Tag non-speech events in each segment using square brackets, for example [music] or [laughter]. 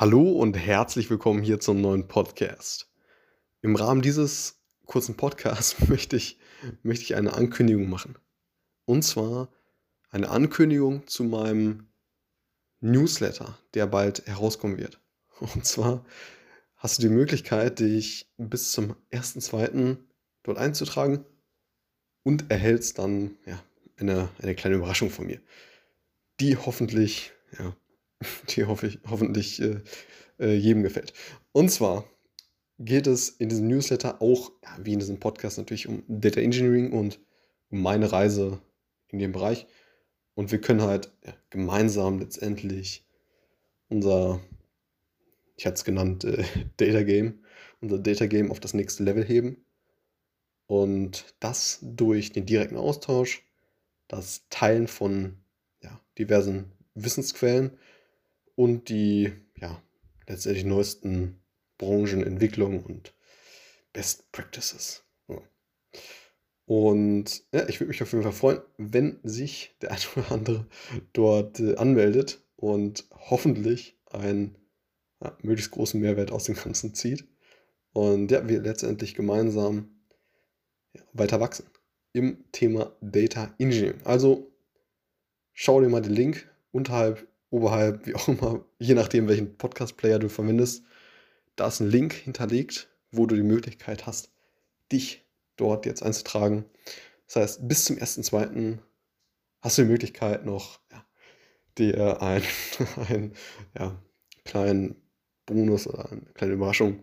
Hallo und herzlich willkommen hier zum neuen Podcast. Im Rahmen dieses kurzen Podcasts [laughs] möchte ich, möchte ich eine Ankündigung machen. Und zwar eine Ankündigung zu meinem Newsletter, der bald herauskommen wird. Und zwar hast du die Möglichkeit, dich bis zum 1.2. dort einzutragen und erhältst dann ja, eine, eine kleine Überraschung von mir, die hoffentlich ja, [laughs] die hoffe ich, hoffentlich äh, äh, jedem gefällt. Und zwar geht es in diesem Newsletter auch, ja, wie in diesem Podcast, natürlich um Data Engineering und um meine Reise in dem Bereich. Und wir können halt ja, gemeinsam letztendlich unser, ich hatte es genannt, äh, [laughs] Data Game, unser Data Game auf das nächste Level heben. Und das durch den direkten Austausch, das Teilen von ja, diversen Wissensquellen und die ja, letztendlich neuesten Branchenentwicklungen und Best Practices. Ja. Und ja, ich würde mich auf jeden Fall freuen, wenn sich der eine oder andere dort äh, anmeldet und hoffentlich einen ja, möglichst großen Mehrwert aus dem Ganzen zieht. Und ja, wir letztendlich gemeinsam weiter wachsen im Thema Data Engineering. Also schau dir mal den Link unterhalb oberhalb, wie auch immer, [laughs] je nachdem, welchen Podcast-Player du verwendest, da ist ein Link hinterlegt, wo du die Möglichkeit hast, dich dort jetzt einzutragen. Das heißt, bis zum 1.2. hast du die Möglichkeit noch ja, dir einen, [laughs] einen ja, kleinen Bonus oder eine kleine Überraschung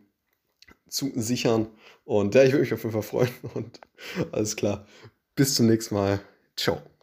zu sichern. Und ja, ich würde mich auf jeden Fall freuen. [laughs] Und alles klar. Bis zum nächsten Mal. Ciao.